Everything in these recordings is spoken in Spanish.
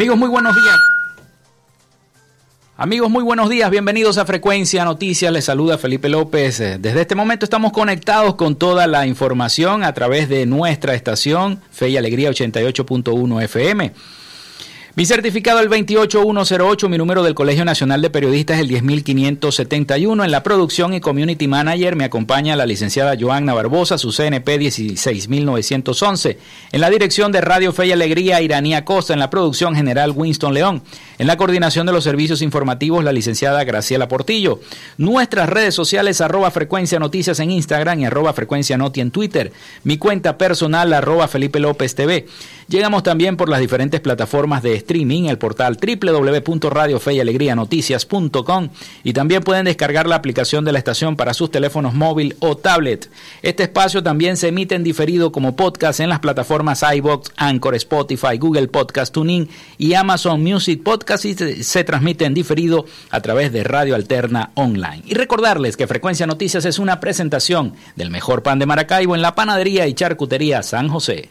Amigos, muy buenos días. Amigos, muy buenos días. Bienvenidos a Frecuencia Noticias. Les saluda Felipe López. Desde este momento estamos conectados con toda la información a través de nuestra estación Fe y Alegría 88.1 FM. Mi certificado el 28108, mi número del Colegio Nacional de Periodistas el 10571. En la producción y community manager me acompaña la licenciada Joanna Barbosa, su CNP 16911. En la dirección de Radio Fe y Alegría, Iranía Costa. En la producción general, Winston León. En la coordinación de los servicios informativos, la licenciada Graciela Portillo. Nuestras redes sociales, arroba frecuencia noticias en Instagram y arroba frecuencia noti en Twitter. Mi cuenta personal, arroba Felipe López TV. Llegamos también por las diferentes plataformas de streaming, el portal www.radiofeyalegrianoticias.com y también pueden descargar la aplicación de la estación para sus teléfonos móvil o tablet. Este espacio también se emite en diferido como podcast en las plataformas iBox, Anchor, Spotify, Google Podcast Tuning y Amazon Music Podcast y se transmite en diferido a través de Radio Alterna Online. Y recordarles que Frecuencia Noticias es una presentación del mejor pan de Maracaibo en la panadería y charcutería San José.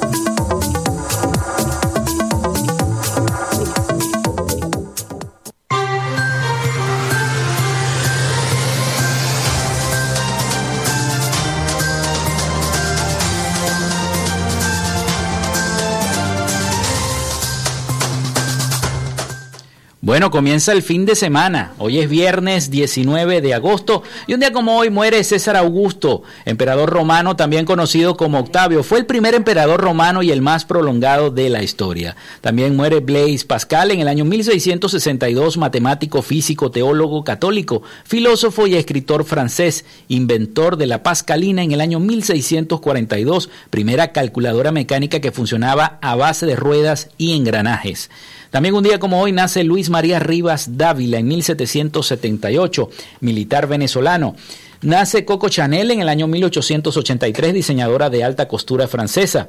Bueno, comienza el fin de semana. Hoy es viernes 19 de agosto y un día como hoy muere César Augusto, emperador romano también conocido como Octavio. Fue el primer emperador romano y el más prolongado de la historia. También muere Blaise Pascal en el año 1662, matemático, físico, teólogo católico, filósofo y escritor francés, inventor de la pascalina en el año 1642, primera calculadora mecánica que funcionaba a base de ruedas y engranajes. También un día como hoy nace Luis María Rivas Dávila en 1778, militar venezolano. Nace Coco Chanel en el año 1883, diseñadora de alta costura francesa.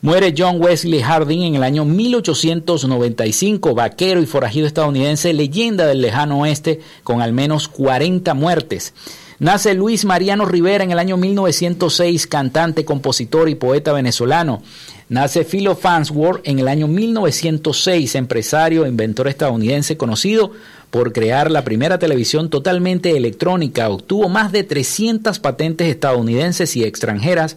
Muere John Wesley Harding en el año 1895, vaquero y forajido estadounidense, leyenda del lejano oeste, con al menos 40 muertes. Nace Luis Mariano Rivera en el año 1906, cantante, compositor y poeta venezolano. Nace Philo Farnsworth en el año 1906, empresario e inventor estadounidense conocido por crear la primera televisión totalmente electrónica. Obtuvo más de 300 patentes estadounidenses y extranjeras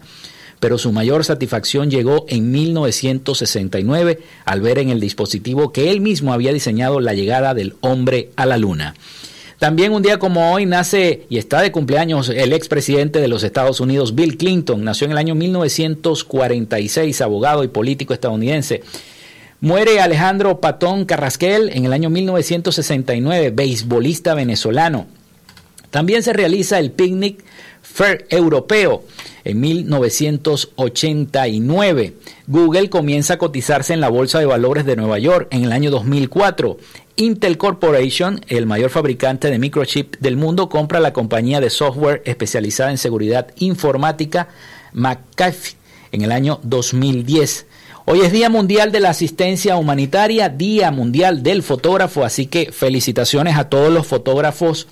pero su mayor satisfacción llegó en 1969 al ver en el dispositivo que él mismo había diseñado la llegada del hombre a la luna. También un día como hoy nace y está de cumpleaños el expresidente de los Estados Unidos, Bill Clinton. Nació en el año 1946, abogado y político estadounidense. Muere Alejandro Patón Carrasquel en el año 1969, beisbolista venezolano. También se realiza el picnic Fair Europeo en 1989. Google comienza a cotizarse en la Bolsa de Valores de Nueva York en el año 2004. Intel Corporation, el mayor fabricante de microchip del mundo, compra la compañía de software especializada en seguridad informática McAfee en el año 2010. Hoy es Día Mundial de la Asistencia Humanitaria, Día Mundial del Fotógrafo, así que felicitaciones a todos los fotógrafos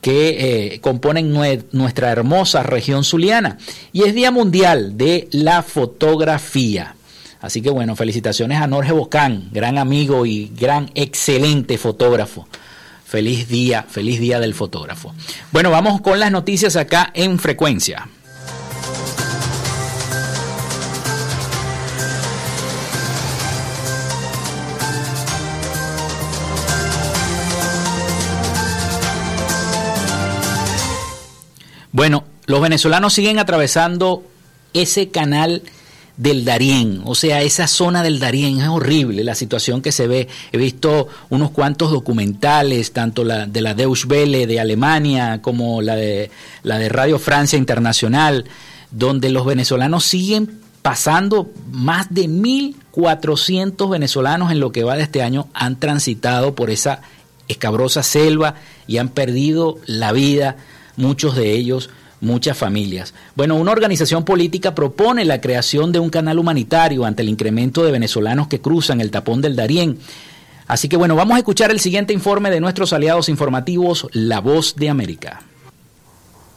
que eh, componen nuestra hermosa región zuliana. Y es Día Mundial de la Fotografía. Así que bueno, felicitaciones a Norge Bocán, gran amigo y gran excelente fotógrafo. Feliz día, feliz día del fotógrafo. Bueno, vamos con las noticias acá en frecuencia. Bueno, los venezolanos siguen atravesando ese canal del Darién, o sea, esa zona del Darién es horrible la situación que se ve. He visto unos cuantos documentales, tanto la de la Deutsche Welle de Alemania como la de la de Radio Francia Internacional, donde los venezolanos siguen pasando más de 1400 venezolanos en lo que va de este año han transitado por esa escabrosa selva y han perdido la vida muchos de ellos muchas familias. Bueno, una organización política propone la creación de un canal humanitario ante el incremento de venezolanos que cruzan el tapón del Darién. Así que bueno, vamos a escuchar el siguiente informe de nuestros aliados informativos, La Voz de América.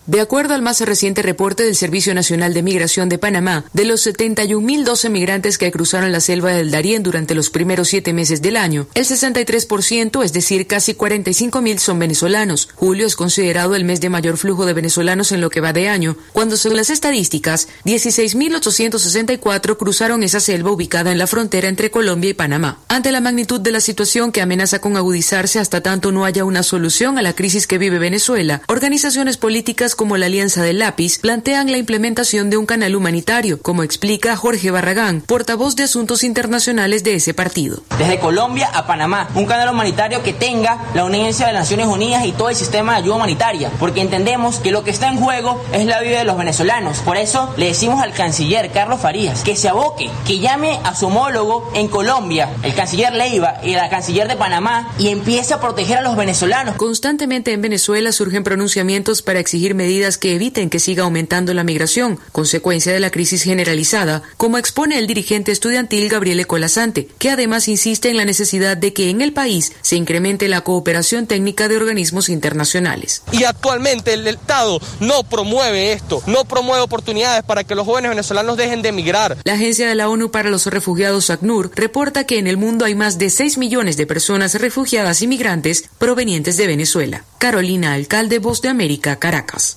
De acuerdo al más reciente reporte del Servicio Nacional de Migración de Panamá, de los 71.012 migrantes que cruzaron la selva del Darién durante los primeros siete meses del año, el 63%, es decir, casi 45.000, son venezolanos. Julio es considerado el mes de mayor flujo de venezolanos en lo que va de año, cuando según las estadísticas, 16.864 cruzaron esa selva ubicada en la frontera entre Colombia y Panamá. Ante la magnitud de la situación que amenaza con agudizarse hasta tanto no haya una solución a la crisis que vive Venezuela, organizaciones políticas como la Alianza del Lápiz plantean la implementación de un canal humanitario, como explica Jorge Barragán, portavoz de Asuntos Internacionales de ese partido. Desde Colombia a Panamá, un canal humanitario que tenga la unencia de las Naciones Unidas y todo el sistema de ayuda humanitaria, porque entendemos que lo que está en juego es la vida de los venezolanos. Por eso le decimos al canciller Carlos Farías que se aboque, que llame a su homólogo en Colombia, el canciller Leiva y la canciller de Panamá, y empiece a proteger a los venezolanos. Constantemente en Venezuela surgen pronunciamientos para exigir medidas que eviten que siga aumentando la migración, consecuencia de la crisis generalizada, como expone el dirigente estudiantil Gabriele Colasante, que además insiste en la necesidad de que en el país se incremente la cooperación técnica de organismos internacionales. Y actualmente el Estado no promueve esto, no promueve oportunidades para que los jóvenes venezolanos dejen de emigrar. La Agencia de la ONU para los Refugiados, ACNUR, reporta que en el mundo hay más de 6 millones de personas refugiadas y migrantes provenientes de Venezuela. Carolina Alcalde, Voz de América, Caracas.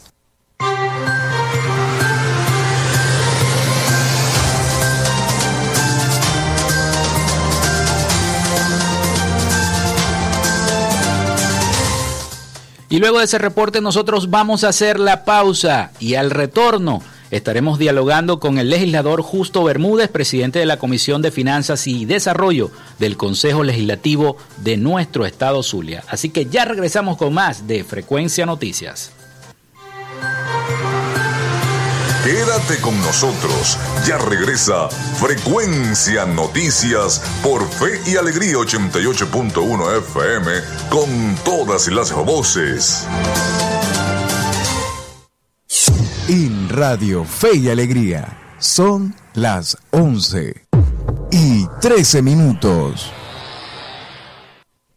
Y luego de ese reporte nosotros vamos a hacer la pausa y al retorno estaremos dialogando con el legislador Justo Bermúdez, presidente de la Comisión de Finanzas y Desarrollo del Consejo Legislativo de nuestro estado Zulia. Así que ya regresamos con más de Frecuencia Noticias. Quédate con nosotros. Ya regresa Frecuencia Noticias por Fe y Alegría 88.1 FM con todas las voces. en Radio Fe y Alegría. Son las 11 y 13 minutos.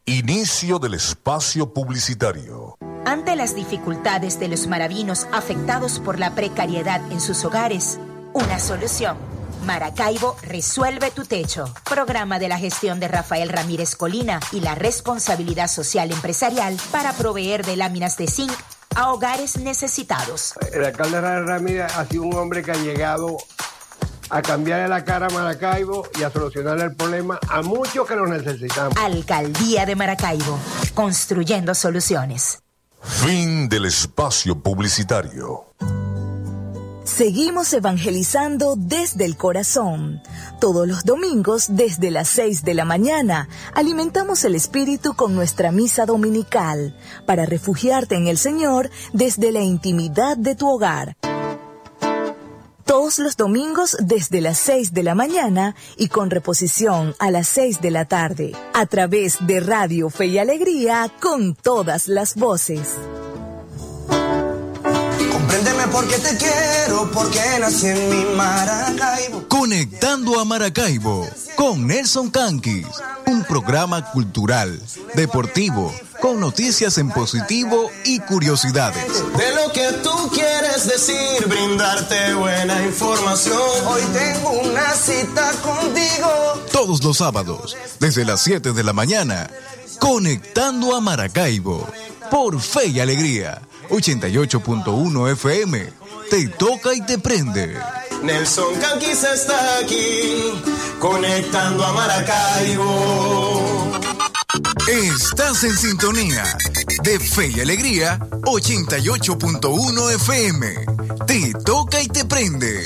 Inicio del espacio publicitario. Ante las dificultades de los maravinos afectados por la precariedad en sus hogares, una solución. Maracaibo Resuelve tu Techo, programa de la gestión de Rafael Ramírez Colina y la responsabilidad social empresarial para proveer de láminas de zinc a hogares necesitados. El alcalde Ramírez ha sido un hombre que ha llegado a cambiarle la cara a Maracaibo y a solucionarle el problema a muchos que lo necesitamos. Alcaldía de Maracaibo, construyendo soluciones. Fin del espacio publicitario. Seguimos evangelizando desde el corazón. Todos los domingos, desde las 6 de la mañana, alimentamos el espíritu con nuestra misa dominical para refugiarte en el Señor desde la intimidad de tu hogar. Todos los domingos desde las 6 de la mañana y con reposición a las 6 de la tarde, a través de Radio Fe y Alegría con todas las voces. Porque te quiero, porque nací en mi Maracaibo. Conectando a Maracaibo con Nelson Canquis, un programa cultural, deportivo, con noticias en positivo y curiosidades. De lo que tú quieres decir, brindarte buena información. Hoy tengo una cita contigo. Todos los sábados, desde las 7 de la mañana, Conectando a Maracaibo, por Fe y Alegría 88.1 FM. Te toca y te prende. Nelson Canquis está aquí, conectando a Maracaibo. Estás en sintonía de Fe y Alegría 88.1 FM. Te toca y te prende.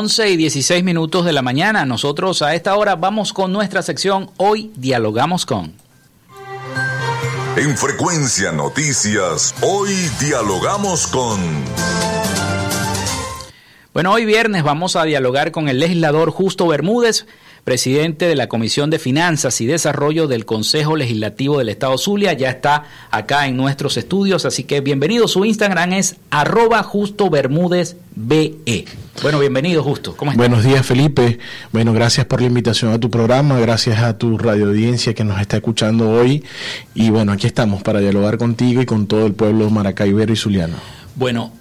Once y 16 minutos de la mañana. Nosotros a esta hora vamos con nuestra sección Hoy Dialogamos con. En Frecuencia Noticias, hoy dialogamos con... Bueno, hoy viernes vamos a dialogar con el legislador Justo Bermúdez, presidente de la Comisión de Finanzas y Desarrollo del Consejo Legislativo del Estado Zulia. Ya está acá en nuestros estudios, así que bienvenido. Su Instagram es arroba justo Bermúdez BE. Bueno, bienvenido Justo. ¿Cómo estás? Buenos días Felipe. Bueno, gracias por la invitación a tu programa, gracias a tu radio audiencia que nos está escuchando hoy. Y bueno, aquí estamos para dialogar contigo y con todo el pueblo maracaibero y zuliano. Bueno,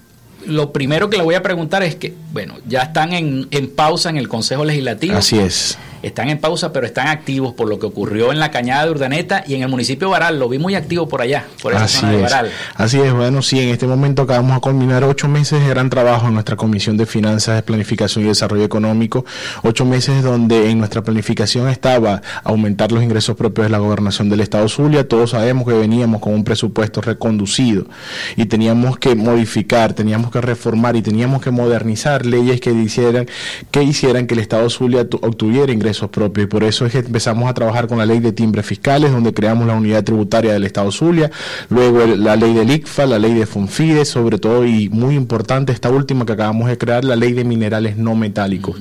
lo primero que le voy a preguntar es que, bueno, ya están en, en, pausa en el Consejo Legislativo. Así es. Están en pausa, pero están activos por lo que ocurrió en la Cañada de Urdaneta y en el municipio de Baral. Lo vi muy activo por allá, por esa Así zona de es. Baral. Así es, bueno, sí, en este momento acabamos de culminar ocho meses de gran trabajo en nuestra Comisión de Finanzas, de Planificación y Desarrollo Económico. Ocho meses donde en nuestra planificación estaba aumentar los ingresos propios de la gobernación del Estado Zulia. Todos sabemos que veníamos con un presupuesto reconducido y teníamos que modificar, teníamos que reformar y teníamos que modernizar leyes que hicieran que, hicieran que el Estado Zulia tu- obtuviera ingresos propios. Y por eso es que empezamos a trabajar con la ley de timbres fiscales, donde creamos la unidad tributaria del Estado Zulia, luego la ley del ICFA, la ley de FONFIDE, sobre todo, y muy importante esta última que acabamos de crear, la ley de minerales no metálicos.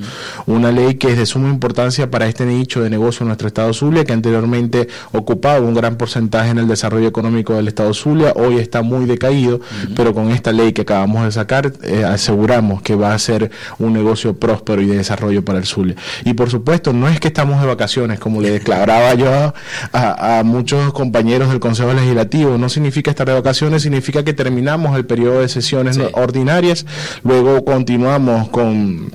Una ley que es de suma importancia para este nicho de negocio en nuestro Estado Zulia, que anteriormente ocupaba un gran porcentaje en el desarrollo económico del Estado Zulia, hoy está muy decaído, pero con esta ley que acabamos de sacar, eh, aseguramos que va a ser un negocio próspero y de desarrollo para el Zulia. Y por supuesto, no es que estamos de vacaciones, como le declaraba yo a, a muchos compañeros del Consejo Legislativo, no significa estar de vacaciones, significa que terminamos el periodo de sesiones ordinarias, luego continuamos con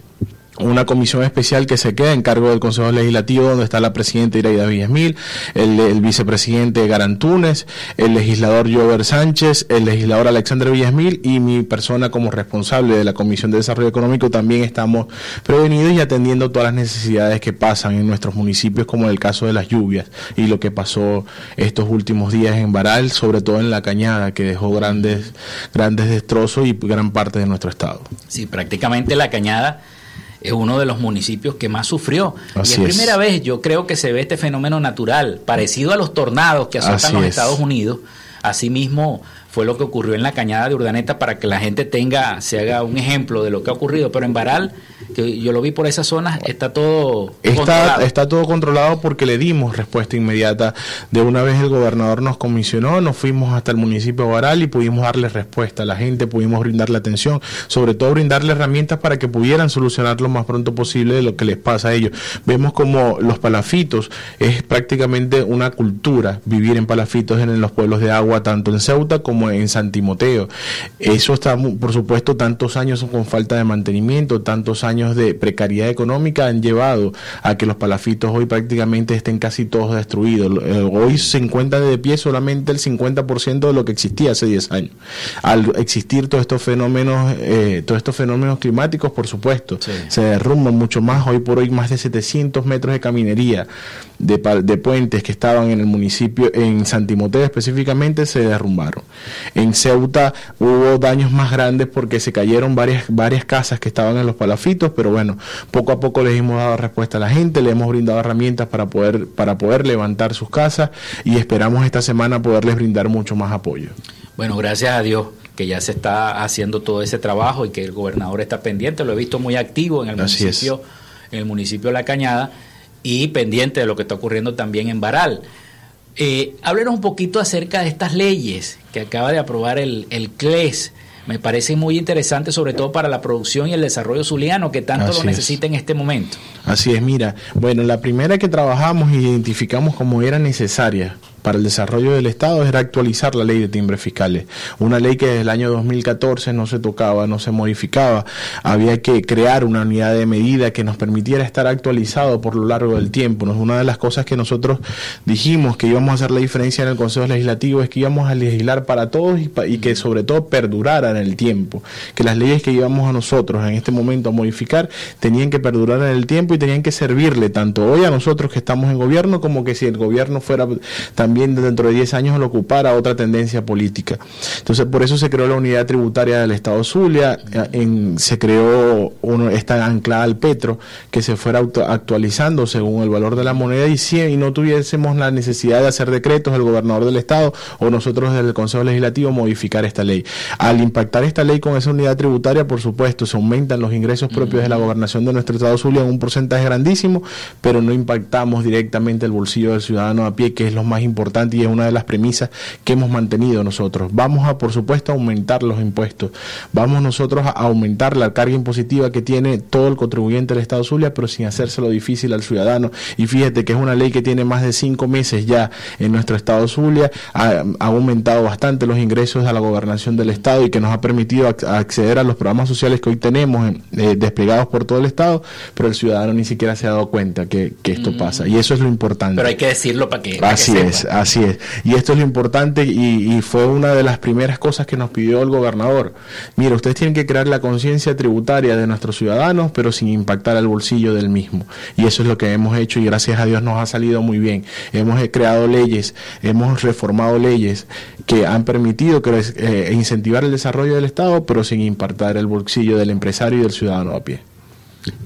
una comisión especial que se queda en cargo del Consejo Legislativo, donde está la presidenta Iraida Villasmil, el, vicepresidente Garantunes, el legislador Jover Sánchez, el legislador Alexander Villasmil y mi persona como responsable de la Comisión de Desarrollo Económico también estamos prevenidos y atendiendo todas las necesidades que pasan en nuestros municipios, como en el caso de las lluvias y lo que pasó estos últimos días en Baral, sobre todo en la Cañada, que dejó grandes, grandes destrozos y gran parte de nuestro estado. Sí, prácticamente la Cañada es uno de los municipios que más sufrió. y es primera vez, yo creo que se ve este fenómeno natural, parecido a los tornados que azotan los Estados Unidos. Asimismo, fue lo que ocurrió en la cañada de Urdaneta para que la gente tenga, se haga un ejemplo de lo que ha ocurrido. Pero en Baral, que yo lo vi por esa zona, está todo está, controlado. Está todo controlado porque le dimos respuesta inmediata. De una vez el gobernador nos comisionó, nos fuimos hasta el municipio de Baral y pudimos darle respuesta a la gente, pudimos brindarle atención, sobre todo brindarle herramientas para que pudieran solucionar lo más pronto posible de lo que les pasa a ellos. Vemos como los palafitos es prácticamente una cultura vivir en palafitos en los pueblos de agua, tanto en Ceuta como en San Timoteo. Eso está, por supuesto, tantos años con falta de mantenimiento, tantos años de precariedad económica han llevado a que los palafitos hoy prácticamente estén casi todos destruidos. Eh, hoy se encuentra de pie solamente el 50% de lo que existía hace 10 años. Al existir todos estos fenómenos, eh, todos estos fenómenos climáticos, por supuesto, se derrumban mucho más. Hoy por hoy más de 700 metros de caminería de, de puentes que estaban en el municipio, en San Timoteo específicamente, se derrumbaron. En Ceuta hubo daños más grandes porque se cayeron varias, varias casas que estaban en los palafitos, pero bueno, poco a poco les hemos dado respuesta a la gente, le hemos brindado herramientas para poder, para poder levantar sus casas y esperamos esta semana poderles brindar mucho más apoyo. Bueno, gracias a Dios que ya se está haciendo todo ese trabajo y que el gobernador está pendiente, lo he visto muy activo en el municipio, en el municipio de La Cañada y pendiente de lo que está ocurriendo también en Baral. Eh, háblenos un poquito acerca de estas leyes que acaba de aprobar el, el CLES. Me parece muy interesante, sobre todo para la producción y el desarrollo zuliano, que tanto lo necesita en este momento. Así es, mira, bueno, la primera que trabajamos e identificamos como era necesaria para el desarrollo del Estado era actualizar la ley de timbres fiscales. Una ley que desde el año 2014 no se tocaba, no se modificaba. Había que crear una unidad de medida que nos permitiera estar actualizado por lo largo del tiempo. Una de las cosas que nosotros dijimos que íbamos a hacer la diferencia en el Consejo Legislativo es que íbamos a legislar para todos y, que sobre todo perdurara en el tiempo. Que las leyes que íbamos a nosotros en este momento a modificar tenían que perdurar en el tiempo y tenían que servirle tanto hoy a nosotros que estamos en gobierno como que si el gobierno fuera también también dentro de 10 años lo ocupara otra tendencia política. Entonces, por eso se creó la unidad tributaria del Estado Zulia, en, se creó uno, esta anclada al petro, que se fuera actualizando según el valor de la moneda y si y no tuviésemos la necesidad de hacer decretos el gobernador del Estado o nosotros desde el Consejo Legislativo modificar esta ley. Al impactar esta ley con esa unidad tributaria, por supuesto, se aumentan los ingresos propios de la gobernación de nuestro Estado Zulia en un porcentaje grandísimo, pero no impactamos directamente el bolsillo del ciudadano a pie, que es lo más importante y es una de las premisas que hemos mantenido nosotros. Vamos a, por supuesto, aumentar los impuestos. Vamos nosotros a aumentar la carga impositiva que tiene todo el contribuyente del Estado Zulia, pero sin hacérselo difícil al ciudadano. Y fíjate que es una ley que tiene más de cinco meses ya en nuestro Estado Zulia, ha, aumentado bastante los ingresos a la gobernación del Estado y que nos ha permitido acceder a los programas sociales que hoy tenemos eh, desplegados por todo el Estado, pero el ciudadano ni siquiera se ha dado cuenta que, esto mm. pasa. Y eso es lo importante. Pero hay que decirlo para que... Así es, Así es. Y esto es lo importante y, fue una de las primeras cosas que nos pidió el gobernador. Mira, ustedes tienen que crear la conciencia tributaria de nuestros ciudadanos, pero sin impactar al bolsillo del mismo. Y eso es lo que hemos hecho y gracias a Dios nos ha salido muy bien. Hemos creado leyes, hemos reformado leyes que han permitido eh, incentivar el desarrollo del Estado, pero sin impactar el bolsillo del empresario y del ciudadano a pie.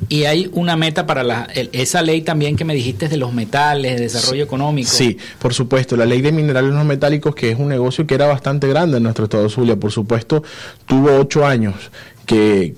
Y hay una meta para la, esa ley también que me dijiste de los metales, de desarrollo económico. Sí, por supuesto, la ley de minerales no metálicos, que es un negocio que era bastante grande en nuestro estado Zulia, por supuesto, tuvo ocho años que,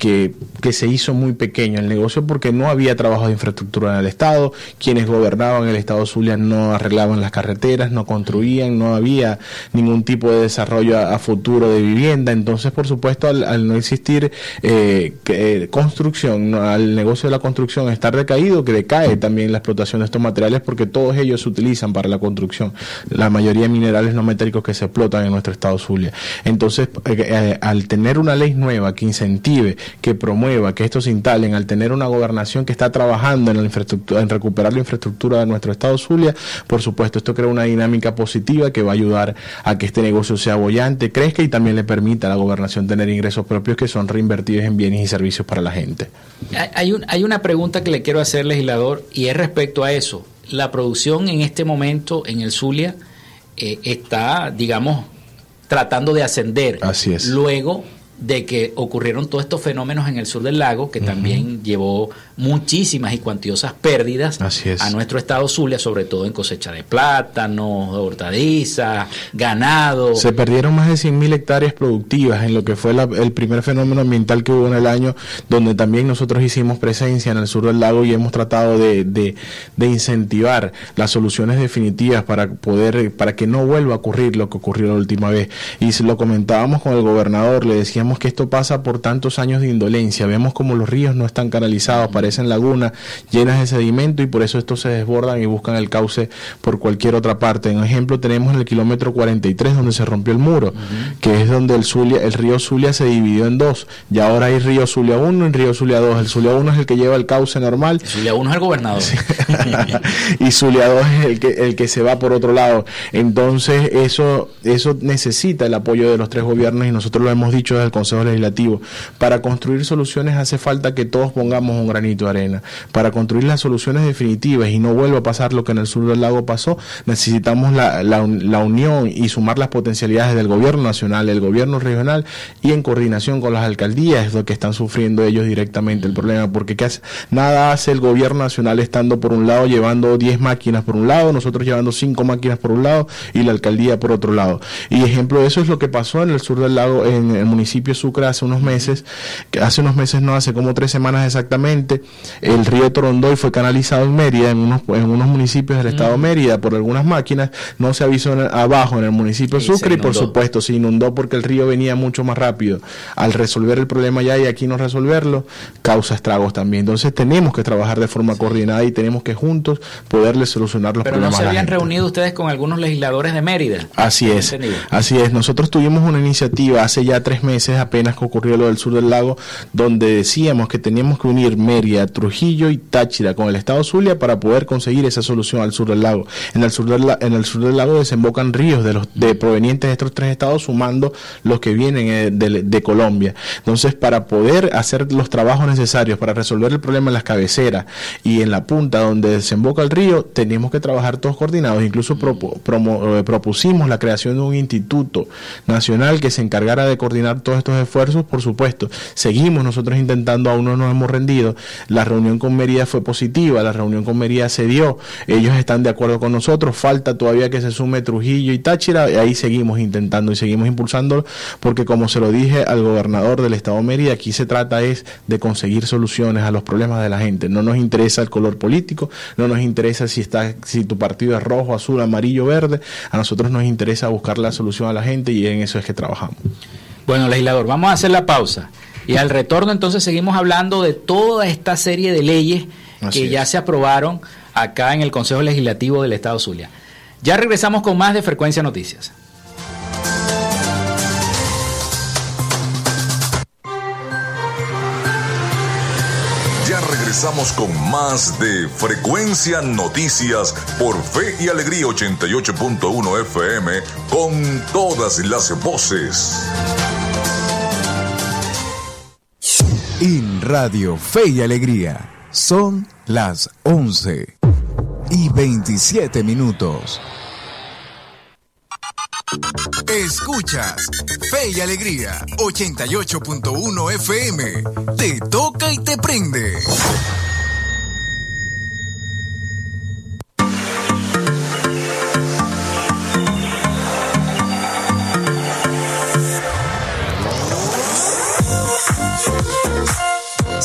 que, se hizo muy pequeño el negocio porque no había trabajo de infraestructura en el Estado, quienes gobernaban el Estado Zulia no arreglaban las carreteras, no construían, no había ningún tipo de desarrollo a, futuro de vivienda, entonces por supuesto al, no existir eh, eh, construcción, al negocio de la construcción estar decaído, que decae también la explotación de estos materiales porque todos ellos se utilizan para la construcción, la mayoría de minerales no metálicos que se explotan en nuestro Estado Zulia. Entonces, eh, al tener una ley nueva que incentiva incentive, que promueva, que esto se instalen, al tener una gobernación que está trabajando en, la infraestructura, en recuperar la infraestructura de nuestro estado Zulia, por supuesto, esto crea una dinámica positiva que va a ayudar a que este negocio sea bollante, crezca y también le permita a la gobernación tener ingresos propios que son reinvertidos en bienes y servicios para la gente. Hay, hay una pregunta que le quiero hacer, legislador, y es respecto a eso. La producción en este momento en el Zulia eh, está, digamos, tratando de ascender. Así es. Luego de que ocurrieron todos estos fenómenos en el sur del lago, que también llevó muchísimas y cuantiosas pérdidas a nuestro estado Zulia, sobre todo en cosecha de plátanos, hortalizas, ganado. Se perdieron más de 100.000 hectáreas productivas en lo que fue el primer fenómeno ambiental que hubo en el año, donde también nosotros hicimos presencia en el sur del lago y hemos tratado de, de, de incentivar las soluciones definitivas para poder, para que no vuelva a ocurrir lo que ocurrió la última vez. Y lo comentábamos con el gobernador, le decíamos que esto pasa por tantos años de indolencia. Vemos como los ríos no están canalizados, parecen lagunas llenas de sedimento y por eso estos se desbordan y buscan el cauce por cualquier otra parte. En ejemplo, tenemos en el kilómetro 43 donde se rompió el muro, que es donde el, Zulia, el río Zulia se dividió en dos. Y ahora hay río Zulia 1 y río Zulia 2. El Zulia 1 es el que lleva el cauce normal. Zulia 1 es el gobernador. y Zulia 2 es el que, el que se va por otro lado. Entonces, eso, eso necesita el apoyo de los tres gobiernos y nosotros lo hemos dicho desde el Consejo Legislativo. Para construir soluciones hace falta que todos pongamos un granito de arena. Para construir las soluciones definitivas y no vuelva a pasar lo que en el sur del lago pasó, necesitamos la, la, unión y sumar las potencialidades del gobierno nacional, del gobierno regional y en coordinación con las alcaldías, es lo que están sufriendo ellos directamente el problema, porque ¿qué hace? nada hace el gobierno nacional estando por un lado llevando 10 máquinas por un lado, nosotros llevando 5 máquinas por un lado y la alcaldía por otro lado. Y ejemplo de eso es lo que pasó en el sur del lago, en el municipio Sucre hace unos meses, que hace unos meses no, hace como tres semanas exactamente, el río Torondoy fue canalizado en Mérida, en unos, en unos municipios del estado de Mérida por algunas máquinas, no se avisó abajo en el municipio Sucre y por supuesto se inundó porque el río venía mucho más rápido. Al resolver el problema ya y aquí no resolverlo, causa estragos también. Entonces tenemos que trabajar de forma coordinada y tenemos que juntos poderle solucionar los problemas. Pero no se habían reunido ustedes con algunos legisladores de Mérida. Así es, así es. Nosotros tuvimos una iniciativa hace ya tres meses apenas ocurrió lo del sur del lago, donde decíamos que teníamos que unir Mérida, Trujillo y Táchira con el estado Zulia para poder conseguir esa solución al sur del lago. En el sur del, en el sur del lago desembocan ríos de los de provenientes de estos tres estados, sumando los que vienen eh, de, Colombia. Entonces, para poder hacer los trabajos necesarios para resolver el problema en las cabeceras y en la punta donde desemboca el río, tenemos que trabajar todos coordinados. Incluso eh, propusimos la creación de un instituto nacional que se encargara de coordinar todos estos esfuerzos, por supuesto. Seguimos nosotros intentando, aún no nos hemos rendido. La reunión con Mérida fue positiva, la reunión con Mérida se dio. Ellos están de acuerdo con nosotros. Falta todavía que se sume Trujillo y Táchira. Y ahí seguimos intentando y seguimos impulsando, porque como se lo dije al gobernador del estado de Mérida, aquí se trata es de conseguir soluciones a los problemas de la gente. No nos interesa el color político, no nos interesa si está, si tu partido es rojo, azul, amarillo, verde. A nosotros nos interesa buscar la solución a la gente y en eso es que trabajamos. Bueno, legislador, vamos a hacer la pausa. Y al retorno entonces seguimos hablando de toda esta serie de leyes que ya se aprobaron acá en el Consejo Legislativo del Estado Zulia. Ya regresamos con más de Frecuencia Noticias. Ya regresamos con más de Frecuencia Noticias por Fe y Alegría 88.1 FM con todas las voces. En Radio Fe y Alegría son las 11 y 27 minutos. Escuchas Fe y Alegría 88.1 FM. Te toca y te prende.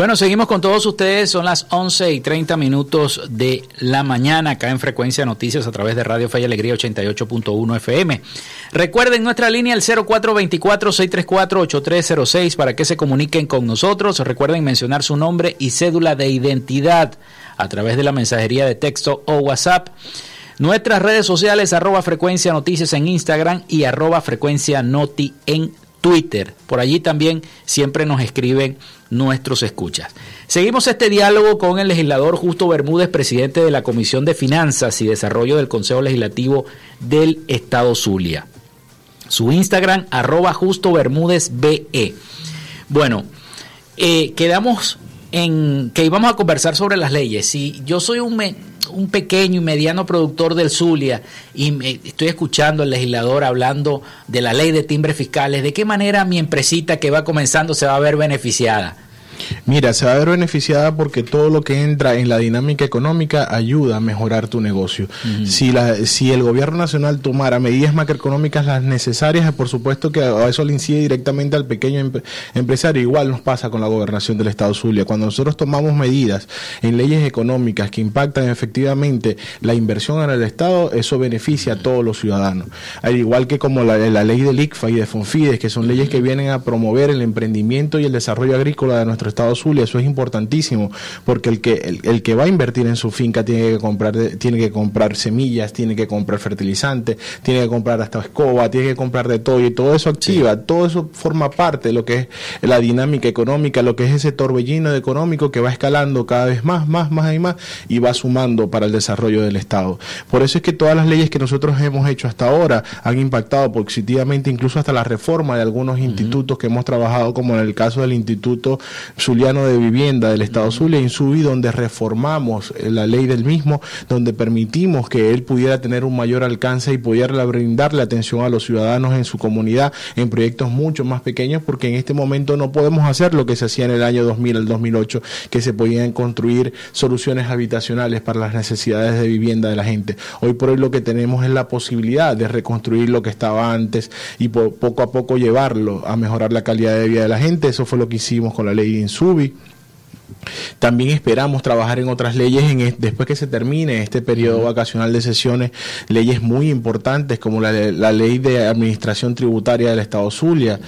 Bueno, seguimos con todos ustedes. Son las 11 y 30 minutos de la mañana acá en Frecuencia Noticias a través de Radio Fe y Alegría 88.1 FM. Recuerden nuestra línea el 0424-634-8306 para que se comuniquen con nosotros. Recuerden mencionar su nombre y cédula de identidad a través de la mensajería de texto o WhatsApp. Nuestras redes sociales, arroba frecuencia noticias en Instagram y arroba frecuencia noti en Twitter. Por allí también siempre nos escriben nuestros escuchas. Seguimos este diálogo con el legislador Justo Bermúdez, presidente de la Comisión de Finanzas y Desarrollo del Consejo Legislativo del Estado Zulia. Su Instagram, arroba Justo Bermúdez BE. Bueno, eh, quedamos en que íbamos a conversar sobre las leyes. Si yo soy un, un pequeño y mediano productor del Zulia y me, estoy escuchando al legislador hablando de la ley de timbres fiscales, ¿de qué manera mi empresita que va comenzando se va a ver beneficiada? Mira, se va a ver beneficiada porque todo lo que entra en la dinámica económica ayuda a mejorar tu negocio. Uh -huh. si, la, si el gobierno nacional tomara medidas macroeconómicas las necesarias, por supuesto que eso le incide directamente al pequeño em empresario. Igual nos pasa con la gobernación del Estado Zulia. Cuando nosotros tomamos medidas en leyes económicas que impactan efectivamente la inversión en el Estado, eso beneficia a todos los ciudadanos. Al igual que como la, la ley del ICFA y de Fonfides, que son leyes que vienen a promover el emprendimiento y el desarrollo agrícola de nuestro Estado Zulia, eso es importantísimo, porque el que, el, el, que va a invertir en su finca tiene que comprar, tiene que comprar semillas, tiene que comprar fertilizantes, tiene que comprar hasta escoba, tiene que comprar de todo, y todo eso activa, sí. todo eso forma parte de lo que es la dinámica económica, lo que es ese torbellino económico que va escalando cada vez más, más, más y más, y va sumando para el desarrollo del Estado. Por eso es que todas las leyes que nosotros hemos hecho hasta ahora han impactado positivamente, incluso hasta la reforma de algunos uh -huh. institutos que hemos trabajado, como en el caso del Instituto Zuliano de Vivienda del Estado Zulia, Insubi, donde reformamos la ley del mismo, donde permitimos que él pudiera tener un mayor alcance y pudiera brindarle atención a los ciudadanos en su comunidad en proyectos mucho más pequeños, porque en este momento no podemos hacer lo que se hacía en el año 2000 al 2008, que se podían construir soluciones habitacionales para las necesidades de vivienda de la gente. Hoy por hoy lo que tenemos es la posibilidad de reconstruir lo que estaba antes y poco a poco llevarlo a mejorar la calidad de vida de la gente. Eso fue lo que hicimos con la ley Insubi. También esperamos trabajar en otras leyes en, después que se termine este periodo vacacional de sesiones, leyes muy importantes como la, la ley de administración tributaria del Estado Zulia,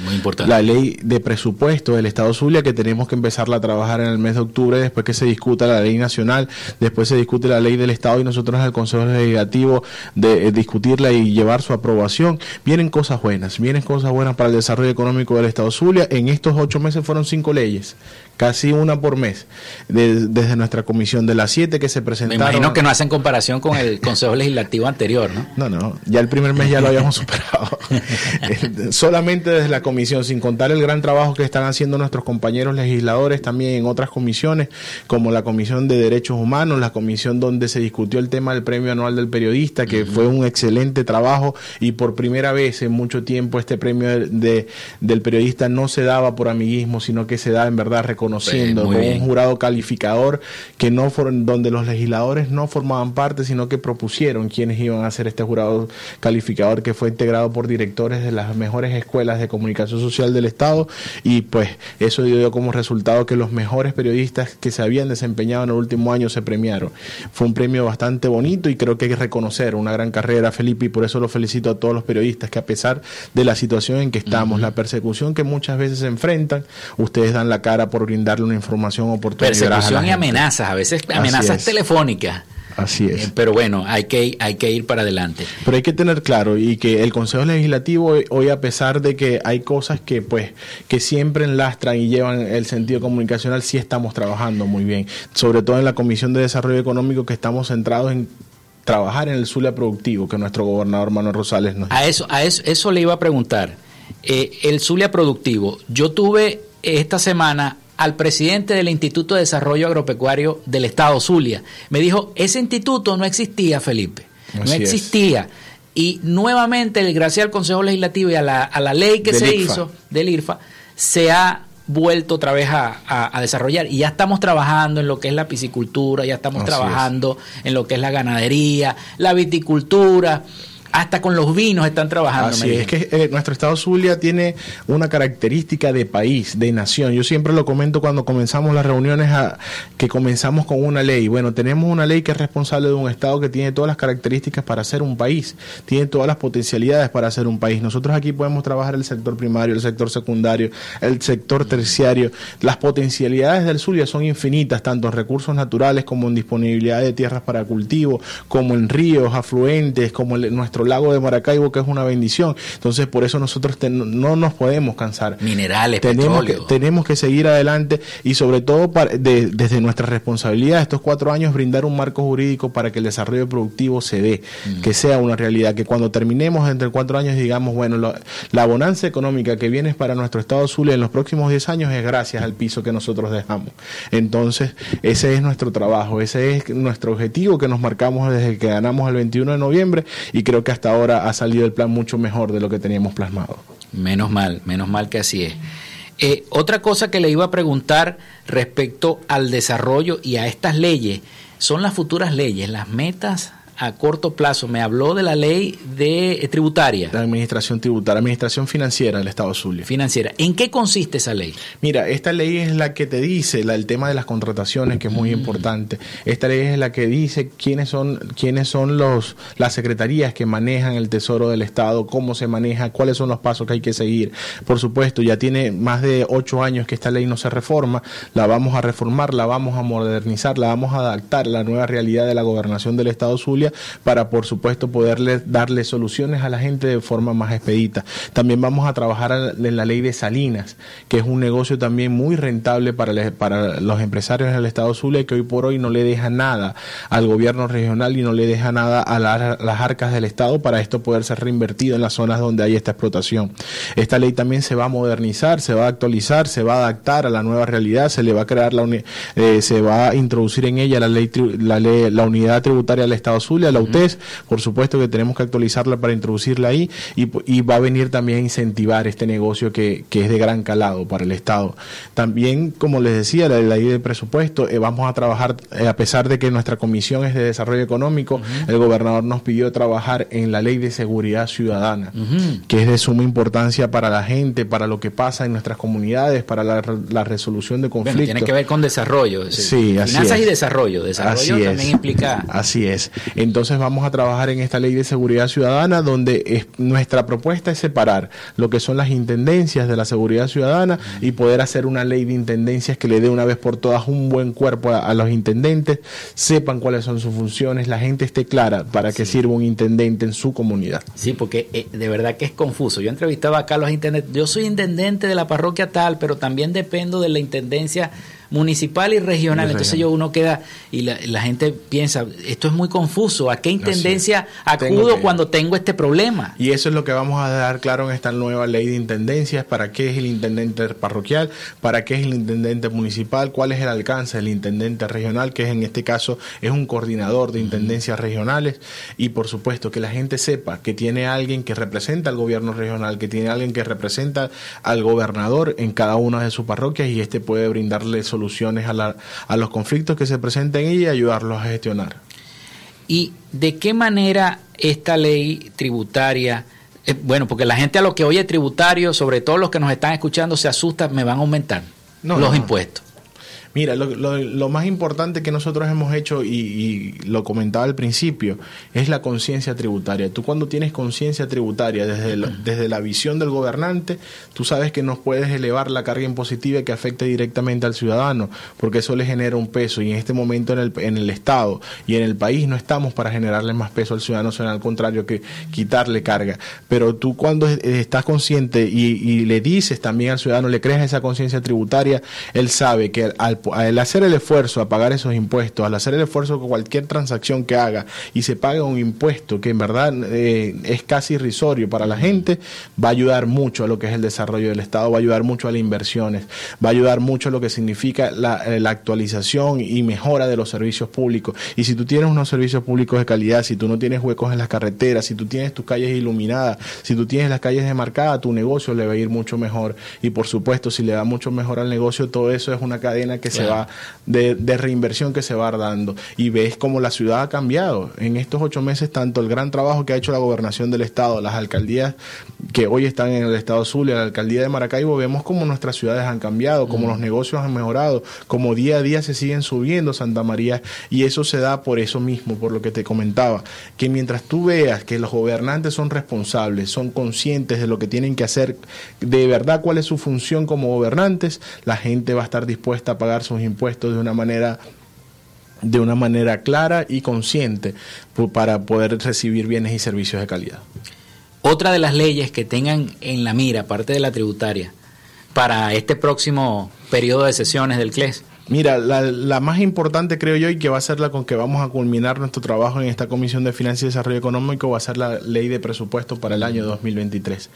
la ley de presupuesto del Estado Zulia que tenemos que empezarla a trabajar en el mes de octubre después que se discuta la ley nacional, después se discute la ley del Estado y nosotros en el Consejo Legislativo de, de discutirla y llevar su aprobación. Vienen cosas buenas, vienen cosas buenas para el desarrollo económico del Estado Zulia. En estos ocho meses fueron cinco leyes casi una por mes. desde nuestra comisión de las siete que se presentaron. Me imagino que no hacen comparación con el Consejo Legislativo anterior, ¿no? No, no, ya el primer mes ya lo habíamos superado. Solamente desde la comisión, sin contar el gran trabajo que están haciendo nuestros compañeros legisladores también en otras comisiones, como la Comisión de Derechos Humanos, la comisión donde se discutió el tema del Premio Anual del Periodista, que fue un excelente trabajo y por primera vez en mucho tiempo este premio de, del periodista no se daba por amiguismo, sino que se da en verdad reconociendo con un jurado calificador que no fueron, donde los legisladores no formaban parte, sino que propusieron quienes iban a hacer este jurado calificador que fue integrado por directores de las mejores escuelas de comunicación social del Estado. Y pues eso dio como resultado que los mejores periodistas que se habían desempeñado en el último año se premiaron. Fue un premio bastante bonito y creo que hay que reconocer una gran carrera, Felipe, y por eso lo felicito a todos los periodistas que a pesar de la situación en que estamos, la persecución que muchas veces se enfrentan, ustedes dan la cara por brindarle una información oportuna. Persecución y amenazas, a veces amenazas telefónicas. Así es. Eh, pero bueno, hay que, hay que ir para adelante. Pero hay que tener claro y que el Consejo Legislativo hoy, a pesar de que hay cosas que pues que siempre enlastran y llevan el sentido comunicacional, sí estamos trabajando muy bien. Sobre todo en la Comisión de Desarrollo Económico que estamos centrados en trabajar en el Zulia productivo que nuestro gobernador Manuel Rosales nos A eso, a eso, eso le iba a preguntar. Eh, el Zulia productivo. Yo tuve esta semana al presidente del Instituto de Desarrollo Agropecuario del Estado Zulia. Me dijo, ese instituto no existía, Felipe. No existía. Y nuevamente, gracias al Consejo Legislativo y a la, a la ley que se hizo del IRFA, se ha vuelto otra vez a, desarrollar y ya estamos trabajando en lo que es la piscicultura, ya estamos trabajando en lo que es la ganadería, la viticultura hasta con los vinos están trabajando. Así es que eh, nuestro estado Zulia tiene una característica de país, de nación. Yo siempre lo comento cuando comenzamos las reuniones, a, que comenzamos con una ley. Bueno, tenemos una ley que es responsable de un estado que tiene todas las características para ser un país, tiene todas las potencialidades para ser un país. Nosotros aquí podemos trabajar el sector primario, el sector secundario, el sector terciario. Las potencialidades del Zulia son infinitas, tanto en recursos naturales como en disponibilidad de tierras para cultivo, como en ríos, afluentes, como en nuestro lago de Maracaibo, que es una bendición. Entonces, por eso nosotros no nos podemos cansar. Minerales, tenemos Que, tenemos que seguir adelante y sobre todo desde nuestra responsabilidad, estos cuatro años, brindar un marco jurídico para que el desarrollo productivo se dé, mm. que sea una realidad, que cuando terminemos entre cuatro años digamos, bueno, la bonanza económica que viene para nuestro Estado Zulia en los próximos diez años es gracias al piso que nosotros dejamos. Entonces, ese es nuestro trabajo, ese es nuestro objetivo que nos marcamos desde que ganamos el 21 de noviembre y creo que hasta ahora ha salido el plan mucho mejor de lo que teníamos plasmado. Menos mal, menos mal que así es. Eh, otra cosa que le iba a preguntar respecto al desarrollo y a estas leyes son las futuras leyes, las metas a corto plazo. Me habló de la ley de eh, tributaria. La administración tributaria, administración financiera del Estado Zulia. Financiera. ¿En qué consiste esa ley? Mira, esta ley es la que te dice la, el tema de las contrataciones, que es muy mm. importante. Esta ley es la que dice quiénes son, quiénes son los, las secretarías que manejan el tesoro del Estado, cómo se maneja, cuáles son los pasos que hay que seguir. Por supuesto, ya tiene más de ocho años que esta ley no se reforma. La vamos a reformar, la vamos a modernizar, la vamos a adaptar a la nueva realidad de la gobernación del Estado Zulia para, por supuesto, poderle darle soluciones a la gente de forma más expedita. También vamos a trabajar en la ley de Salinas, que es un negocio también muy rentable para, los empresarios del Estado Zulia que hoy por hoy no le deja nada al gobierno regional y no le deja nada a, las arcas del Estado para esto poder ser reinvertido en las zonas donde hay esta explotación. Esta ley también se va a modernizar, se va a actualizar, se va a adaptar a la nueva realidad, se le va a crear la eh, se va a introducir en ella la ley, la, ley, la unidad tributaria del Estado Zulia la UTES, por supuesto que tenemos que actualizarla para introducirla ahí y, va a venir también a incentivar este negocio que, es de gran calado para el Estado. También, como les decía, la, ley de presupuesto, eh, vamos a trabajar, eh, a pesar de que nuestra comisión es de desarrollo económico, el gobernador nos pidió trabajar en la ley de seguridad ciudadana, que es de suma importancia para la gente, para lo que pasa en nuestras comunidades, para la, resolución de conflictos. tiene que ver con desarrollo. Sí, así Finanzas y desarrollo. Desarrollo también implica. Así es. Entonces, vamos a trabajar en esta ley de seguridad ciudadana donde nuestra propuesta es separar lo que son las intendencias de la seguridad ciudadana y poder hacer una ley de intendencias que le dé una vez por todas un buen cuerpo a, los intendentes, sepan cuáles son sus funciones, la gente esté clara para que sirva un intendente en su comunidad. Sí, porque eh, de verdad que es confuso. Yo entrevistaba acá a los intendentes, yo soy intendente de la parroquia tal, pero también dependo de la intendencia municipal y regional. Entonces yo uno queda y la, gente piensa, esto es muy confuso, ¿a qué intendencia acudo cuando tengo este problema? Y eso es lo que vamos a dar claro en esta nueva ley de intendencias, para qué es el intendente parroquial, para qué es el intendente municipal, cuál es el alcance del intendente regional, que es en este caso es un coordinador de intendencias regionales. Y por supuesto que la gente sepa que tiene alguien que representa al gobierno regional, que tiene alguien que representa al gobernador en cada una de sus parroquias y este puede brindarle soluciones a, a los conflictos que se presenten y ayudarlos a gestionar. ¿Y de qué manera esta ley tributaria, eh, bueno, porque la gente a lo que oye tributario, sobre todo los que nos están escuchando, se asusta, me van a aumentar los impuestos? Mira, lo, lo, más importante que nosotros hemos hecho, y, lo comentaba al principio, es la conciencia tributaria. Tú cuando tienes conciencia tributaria desde, desde la visión del gobernante, tú sabes que no puedes elevar la carga impositiva que afecte directamente al ciudadano, porque eso le genera un peso. Y en este momento en el, en el Estado y en el país no estamos para generarle más peso al ciudadano, sino al contrario que quitarle carga. Pero tú cuando estás consciente y, y le dices también al ciudadano, le creas esa conciencia tributaria, él sabe que al al hacer el esfuerzo a pagar esos impuestos, al hacer el esfuerzo con cualquier transacción que haga y se paga un impuesto que en verdad eh, es casi irrisorio para la gente, va a ayudar mucho a lo que es el desarrollo del Estado, va a ayudar mucho a las inversiones, va a ayudar mucho a lo que significa la, eh, la actualización y mejora de los servicios públicos. Y si tú tienes unos servicios públicos de calidad, si tú no tienes huecos en las carreteras, si tú tienes tus calles iluminadas, si tú tienes las calles demarcadas, tu negocio le va a ir mucho mejor. Y por supuesto, si le da mucho mejor al negocio, todo eso es una cadena que se va de, reinversión que se va dando. Y ves cómo la ciudad ha cambiado. En estos ocho meses, tanto el gran trabajo que ha hecho la gobernación del Estado, las alcaldías que hoy están en el Estado Zulia, la alcaldía de Maracaibo, vemos cómo nuestras ciudades han cambiado, cómo los negocios han mejorado, cómo día a día se siguen subiendo Santa María. Y eso se da por eso mismo, por lo que te comentaba, que mientras tú veas que los gobernantes son responsables, son conscientes de lo que tienen que hacer, de verdad cuál es su función como gobernantes, la gente va a estar dispuesta a pagar sus impuestos de una manera de una manera clara y consciente para poder recibir bienes y servicios de calidad. Otra de las leyes que tengan en la mira, aparte de la tributaria, para este próximo periodo de sesiones del CLES, Mira, la, más importante creo yo y que va a ser la con que vamos a culminar nuestro trabajo en esta Comisión de Finanzas y Desarrollo Económico va a ser la ley de presupuesto para el año 2023.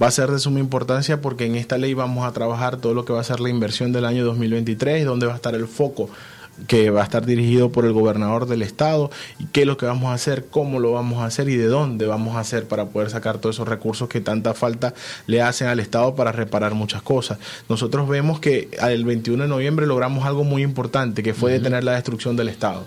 Va a ser de suma importancia porque en esta ley vamos a trabajar todo lo que va a ser la inversión del año 2023, donde va a estar el foco que va a estar dirigido por el gobernador del estado y qué es lo que vamos a hacer, cómo lo vamos a hacer y de dónde vamos a hacer para poder sacar todos esos recursos que tanta falta le hacen al estado para reparar muchas cosas. Nosotros vemos que el 21 de noviembre logramos algo muy importante que fue detener la destrucción del estado.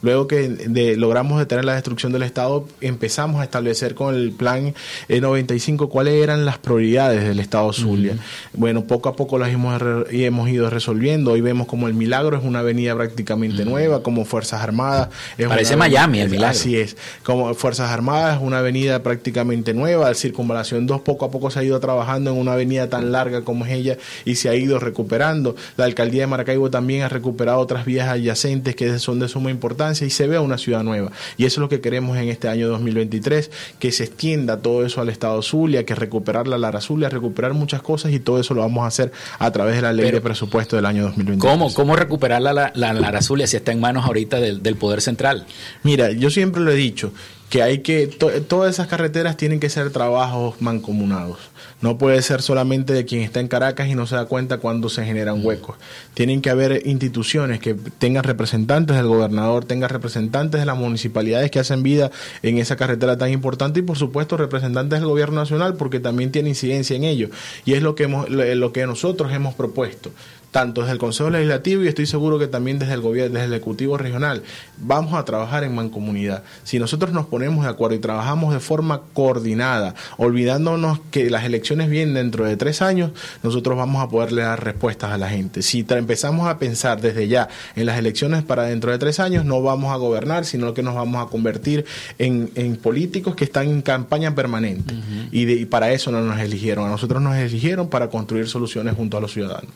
Luego que de, logramos detener la destrucción del Estado, empezamos a establecer con el plan E95 cuáles eran las prioridades del Estado Zulia. Bueno, poco a poco las hemos, y hemos ido resolviendo. Hoy vemos como el Milagro es una avenida prácticamente nueva, como Fuerzas Armadas. Parece Miami el Milagro. Así es. Como Fuerzas Armadas es una avenida prácticamente nueva. El Circunvalación 2 poco a poco se ha ido trabajando en una avenida tan larga como es ella y se ha ido recuperando. La Alcaldía de Maracaibo también ha recuperado otras vías adyacentes que son de suma importancia y se vea una ciudad nueva. Y eso es lo que queremos en este año 2023, que se extienda todo eso al Estado Zulia, que recuperar la Lara Zulia, recuperar muchas cosas y todo eso lo vamos a hacer a través de la ley de presupuesto del año 2023. ¿Cómo, cómo recuperar la, la, Lara Zulia si está en manos ahorita del, del Poder Central? Mira, yo siempre lo he dicho, que hay que, todas esas carreteras tienen que ser trabajos mancomunados. No puede ser solamente de quien está en Caracas y no se da cuenta cuando se generan huecos. Tienen que haber instituciones que tengan representantes del gobernador, tengan representantes de las municipalidades que hacen vida en esa carretera tan importante y por supuesto representantes del gobierno nacional porque también tiene incidencia en ello. Y es lo que, hemos, lo que nosotros hemos propuesto tanto desde el Consejo Legislativo y estoy seguro que también desde el gobierno, desde el Ejecutivo Regional, vamos a trabajar en mancomunidad. Si nosotros nos ponemos de acuerdo y trabajamos de forma coordinada, olvidándonos que las elecciones vienen dentro de tres años, nosotros vamos a poderle dar respuestas a la gente. Si empezamos a pensar desde ya en las elecciones para dentro de tres años, no vamos a gobernar, sino que nos vamos a convertir en, políticos que están en campaña permanente. y, y para eso no nos eligieron. A nosotros nos eligieron para construir soluciones junto a los ciudadanos.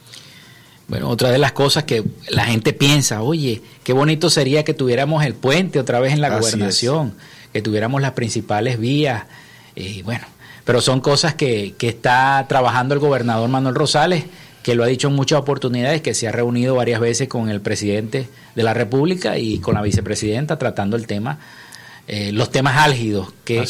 Bueno, otra de las cosas que la gente piensa, oye, qué bonito sería que tuviéramos el puente otra vez en la gobernación, que tuviéramos las principales vías, y bueno, pero son cosas que, que está trabajando el gobernador Manuel Rosales que lo ha dicho en muchas oportunidades, que se ha reunido varias veces con el presidente de la República y con la vicepresidenta tratando el tema, eh, los temas álgidos que,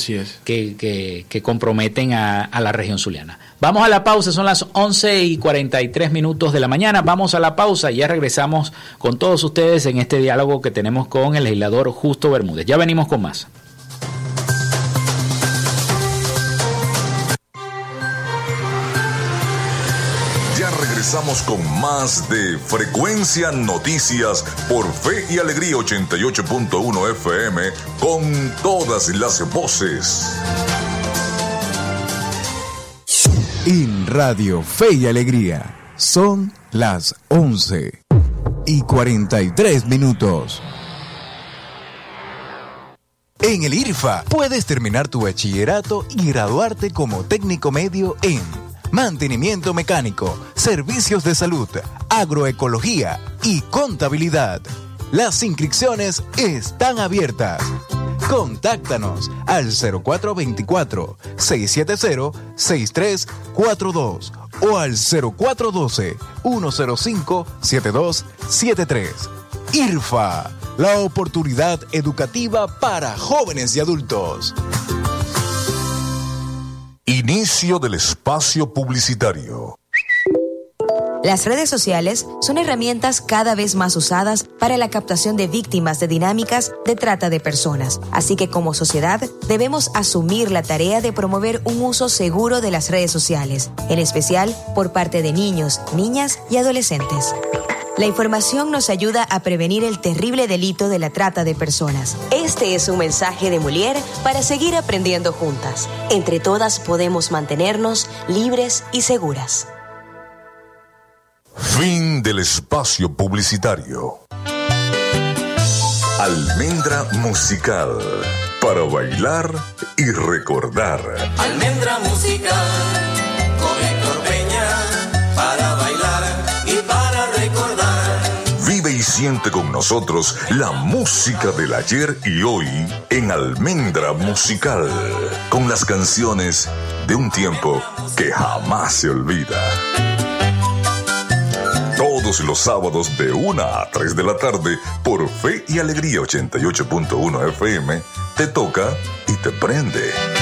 que, que, comprometen a, a, la región zuliana. Vamos a la pausa, son las 11 y 43 minutos de la mañana, vamos a la pausa y ya regresamos con todos ustedes en este diálogo que tenemos con el legislador Justo Bermúdez. Ya venimos con más. Regresamos con más de Frecuencia Noticias por Fe y Alegría 88.1 FM con todas las voces. En Radio Fe y Alegría son las 11 y 43 minutos. En el IRFA puedes terminar tu bachillerato y graduarte como técnico medio en mantenimiento mecánico, servicios de salud, agroecología y contabilidad. Las inscripciones están abiertas. Contáctanos al 0424-670-6342 o al 0412-105-7273. IRFA, la oportunidad educativa para jóvenes y adultos. Inicio del espacio publicitario. Las redes sociales son herramientas cada vez más usadas para la captación de víctimas de dinámicas de trata de personas. Así que como sociedad debemos asumir la tarea de promover un uso seguro de las redes sociales, en especial por parte de niños, niñas y adolescentes. La información nos ayuda a prevenir el terrible delito de la trata de personas. Este es un mensaje de Mulier para seguir aprendiendo juntas. Entre todas podemos mantenernos libres y seguras. Fin del espacio publicitario. Almendra musical para bailar y recordar. Almendra musical con nosotros la música del ayer y hoy en Almendra musical con las canciones de un tiempo que jamás se olvida todos los sábados de 1 a 3 de la tarde por Fe y Alegría 88.1 FM, te toca y te prende.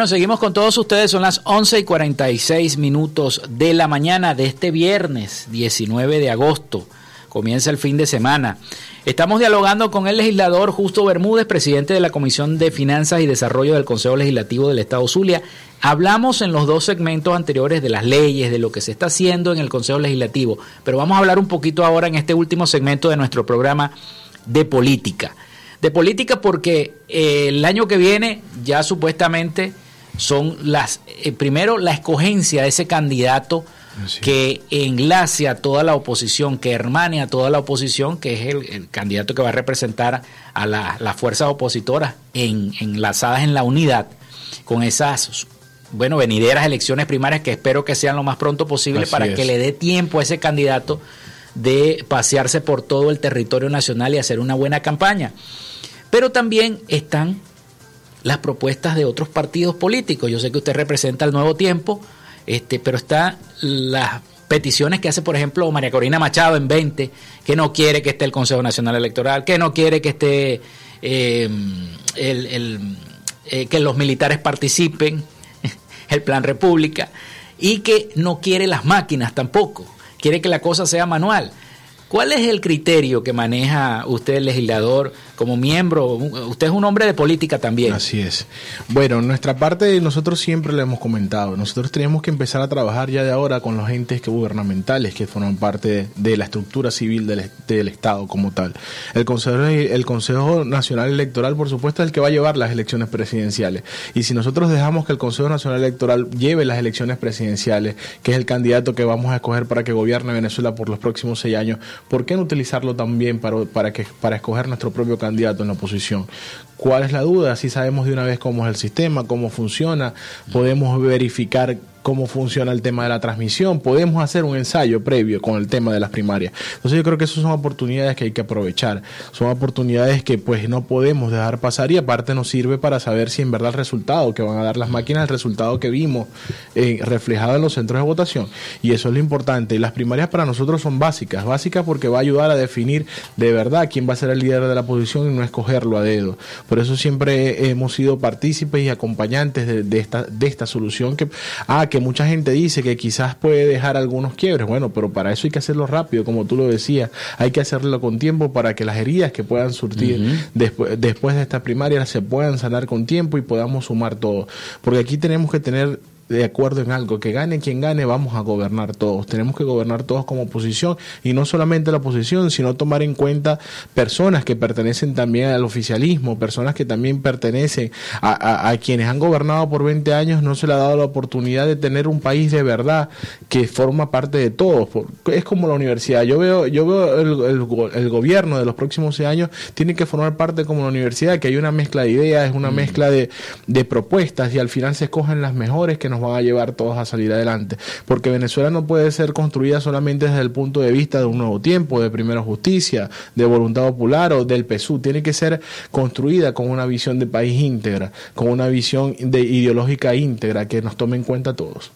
Bueno, seguimos con todos ustedes. Son las 11 y 46 minutos de la mañana de este viernes 19 de agosto. Comienza el fin de semana. Estamos dialogando con el legislador Justo Bermúdez, presidente de la Comisión de Finanzas y Desarrollo del Consejo Legislativo del Estado Zulia. Hablamos en los dos segmentos anteriores de las leyes, de lo que se está haciendo en el Consejo Legislativo, pero vamos a hablar un poquito ahora en este último segmento de nuestro programa de política de política porque eh, el año que viene ya supuestamente son las, eh, primero la escogencia de ese candidato que enlace a toda la oposición, que hermane a toda la oposición, que es el, candidato que va a representar a las fuerzas opositoras en, enlazadas en la unidad con esas bueno, venideras elecciones primarias que espero que sean lo más pronto posible para que le dé tiempo a ese candidato de pasearse por todo el territorio nacional y hacer una buena campaña. Pero también están las propuestas de otros partidos políticos. Yo sé que usted representa el nuevo tiempo, este, pero están las peticiones que hace, por ejemplo, María Corina Machado en 20, que no quiere que esté el Consejo Nacional Electoral, que no quiere que esté em, el, eh, que los militares participen, el Plan República, y que no quiere las máquinas tampoco, quiere que la cosa sea manual. ¿Cuál es el criterio que maneja usted, el legislador, como miembro? Usted es un hombre de política también. Así es. Bueno, nuestra parte nosotros siempre le hemos comentado. Nosotros tenemos que empezar a trabajar ya de ahora con los entes gubernamentales que forman parte de la estructura civil del, del Estado como tal. El Consejo, el Consejo Nacional Electoral, por supuesto, es el que va a llevar las elecciones presidenciales. Y si nosotros dejamos que el Consejo Nacional Electoral lleve las elecciones presidenciales, que es el candidato que vamos a escoger para que gobierne Venezuela por los próximos seis años, ¿por qué no utilizarlo también para, para, que, para escoger nuestro propio candidato en la oposición? ¿Cuál es la duda? Si sabemos de una vez cómo es el sistema, cómo funciona, podemos verificar cómo funciona el tema de la transmisión. Podemos hacer un ensayo previo con el tema de las primarias. Entonces yo creo que esas son oportunidades que hay que aprovechar. Son oportunidades que pues no podemos dejar pasar y aparte nos sirve para saber si en verdad el resultado que van a dar las máquinas, el resultado que vimos eh, reflejado en los centros de votación. Y eso es lo importante. Y las primarias para nosotros son básicas. Básicas porque va a ayudar a definir de verdad quién va a ser el líder de la posición y no escogerlo a dedo. Por eso siempre hemos sido partícipes y acompañantes de, esta, de esta solución que... Ah, que mucha gente dice que quizás puede dejar algunos quiebres. Bueno, pero para eso hay que hacerlo rápido, como tú lo decías. Hay que hacerlo con tiempo para que las heridas que puedan surtir después, después de esta primaria se puedan sanar con tiempo y podamos sumar todo. Porque aquí tenemos que tener de acuerdo en algo, que gane quien gane, vamos a gobernar todos. Tenemos que gobernar todos como oposición y no solamente la oposición, sino tomar en cuenta personas que pertenecen también al oficialismo, personas que también pertenecen a, quienes han gobernado por 20 años, no se le ha dado la oportunidad de tener un país de verdad que forma parte de todos. Es como la universidad. Yo veo, yo veo el, el, gobierno de los próximos años tiene que formar parte como la universidad, que hay una mezcla de ideas, es una mm. mezcla de, de propuestas y al final se escogen las mejores que nos van a llevar todos a salir adelante. Porque Venezuela no puede ser construida solamente desde el punto de vista de un nuevo tiempo, de primera justicia, de voluntad popular o del PSU. Tiene que ser construida con una visión de país íntegra, con una visión de ideológica íntegra que nos tome en cuenta todos.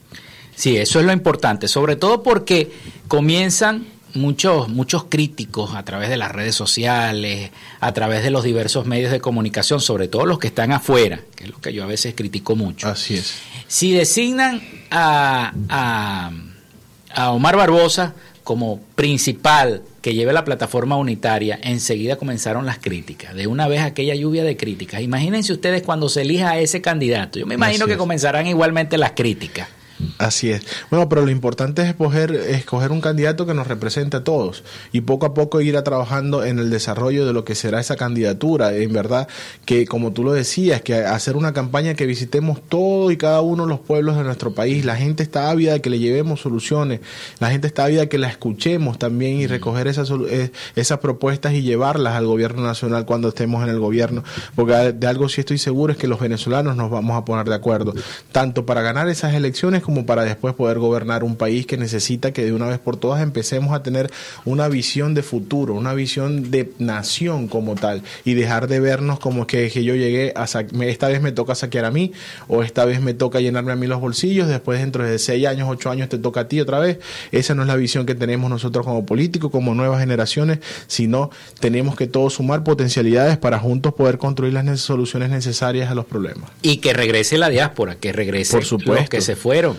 Sí, eso es lo importante, sobre todo porque comienzan muchos, muchos críticos a través de las redes sociales, a través de los diversos medios de comunicación, sobre todo los que están afuera, que es lo que yo a veces critico mucho. Así es. Si designan a, a, Omar Barbosa como principal que lleve la plataforma unitaria, enseguida comenzaron las críticas. De una vez aquella lluvia de críticas. Imagínense ustedes cuando se elija a ese candidato. Yo me imagino que comenzarán igualmente las críticas. Así es. Bueno, pero lo importante es escoger, escoger un candidato que nos represente a todos y poco a poco ir a trabajando en el desarrollo de lo que será esa candidatura. En verdad, que como tú lo decías, que hacer una campaña que visitemos todo y cada uno de los pueblos de nuestro país. La gente está ávida de que le llevemos soluciones, la gente está ávida de que la escuchemos también y recoger esas, eh, esas propuestas y llevarlas al gobierno nacional cuando estemos en el gobierno. Porque de algo sí estoy seguro es que los venezolanos nos vamos a poner de acuerdo, tanto para ganar esas elecciones como para después poder gobernar un país que necesita que de una vez por todas empecemos a tener una visión de futuro, una visión de nación como tal y dejar de vernos como que, que yo llegué a esta vez me toca saquear a mí o esta vez me toca llenarme a mí los bolsillos, después dentro de seis años, ocho años te toca a ti otra vez. Esa no es la visión que tenemos nosotros como políticos, como nuevas generaciones, sino tenemos que todos sumar potencialidades para juntos poder construir las soluciones necesarias a los problemas. Y que regrese la diáspora, que regrese por supuesto. los que se fueron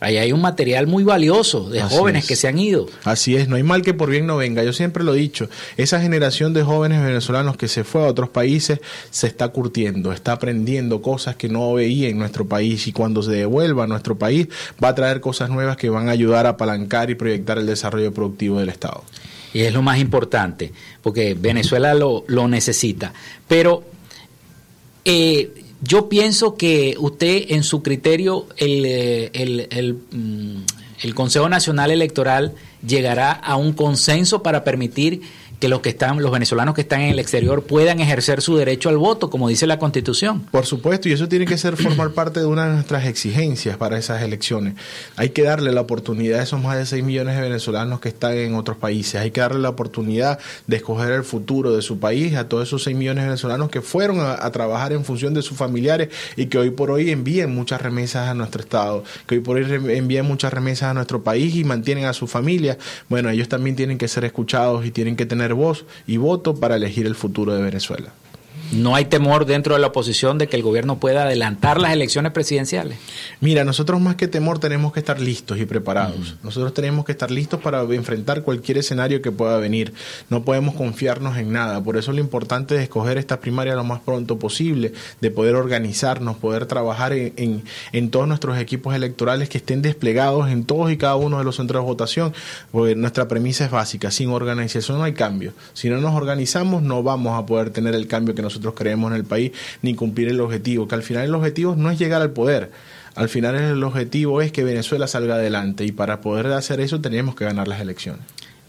Ahí hay un material muy valioso de jóvenes que se han ido. Así es, no hay mal que por bien no venga. Yo siempre lo he dicho, esa generación de jóvenes venezolanos que se fue a otros países se está curtiendo, está aprendiendo cosas que no veía en nuestro país y cuando se devuelva a nuestro país va a traer cosas nuevas que van a ayudar a apalancar y proyectar el desarrollo productivo del Estado. Y es lo más importante, porque Venezuela lo, lo necesita. Pero eh, yo pienso que usted, en su criterio, el, eh, el, el, mm, el Consejo Nacional Electoral llegará a un consenso para permitir que los que están, los venezolanos que están en el exterior puedan ejercer su derecho al voto, como dice la Constitución. Por supuesto, y eso tiene que ser formar parte de una de nuestras exigencias para esas elecciones. Hay que darle la oportunidad a esos más de 6 millones de venezolanos que están en otros países. Hay que darle la oportunidad de escoger el futuro de su país a todos esos 6 millones de venezolanos que fueron a, trabajar en función de sus familiares y que hoy por hoy envíen muchas remesas a nuestro Estado, que hoy por hoy envíen muchas remesas a nuestro país y mantienen a su familia. Bueno, ellos también tienen que ser escuchados y tienen que tener voz y voto para elegir el futuro de Venezuela. No hay temor dentro de la oposición de que el gobierno pueda adelantar las elecciones presidenciales. Mira, nosotros más que temor tenemos que estar listos y preparados. Nosotros tenemos que estar listos para enfrentar cualquier escenario que pueda venir. No podemos confiarnos en nada. Por eso lo importante es escoger esta primaria lo más pronto posible, de poder organizarnos, poder trabajar en, en, todos nuestros equipos electorales que estén desplegados en todos y cada uno de los centros de votación, porque nuestra premisa es básica. Sin organización no hay cambio. Si no nos organizamos, no vamos a poder tener el cambio que nosotros nosotros creemos en el país, ni cumplir el objetivo, que al final el objetivo no es llegar al poder, al final el objetivo es que Venezuela salga adelante y para poder hacer eso tenemos que ganar las elecciones.